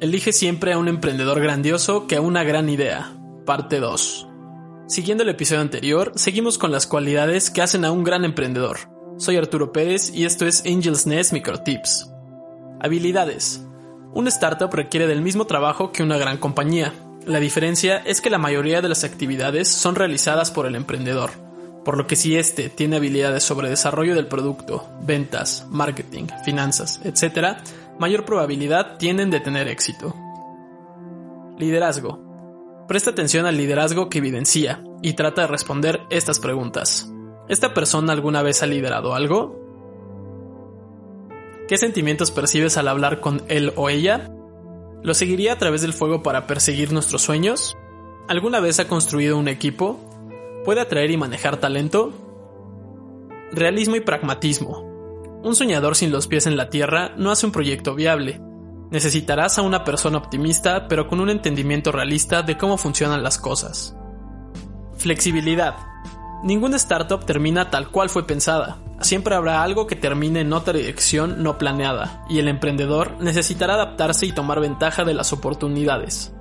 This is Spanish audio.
Elige siempre a un emprendedor grandioso que a una gran idea. Parte 2. Siguiendo el episodio anterior, seguimos con las cualidades que hacen a un gran emprendedor. Soy Arturo Pérez y esto es Angels Nest Microtips. Habilidades. Un startup requiere del mismo trabajo que una gran compañía. La diferencia es que la mayoría de las actividades son realizadas por el emprendedor, por lo que si éste tiene habilidades sobre desarrollo del producto, ventas, marketing, finanzas, etc., mayor probabilidad tienen de tener éxito. Liderazgo. Presta atención al liderazgo que evidencia y trata de responder estas preguntas. ¿Esta persona alguna vez ha liderado algo? ¿Qué sentimientos percibes al hablar con él o ella? ¿Lo seguiría a través del fuego para perseguir nuestros sueños? ¿Alguna vez ha construido un equipo? ¿Puede atraer y manejar talento? Realismo y pragmatismo. Un soñador sin los pies en la tierra no hace un proyecto viable. Necesitarás a una persona optimista pero con un entendimiento realista de cómo funcionan las cosas. Flexibilidad. Ninguna startup termina tal cual fue pensada. Siempre habrá algo que termine en otra dirección no planeada, y el emprendedor necesitará adaptarse y tomar ventaja de las oportunidades.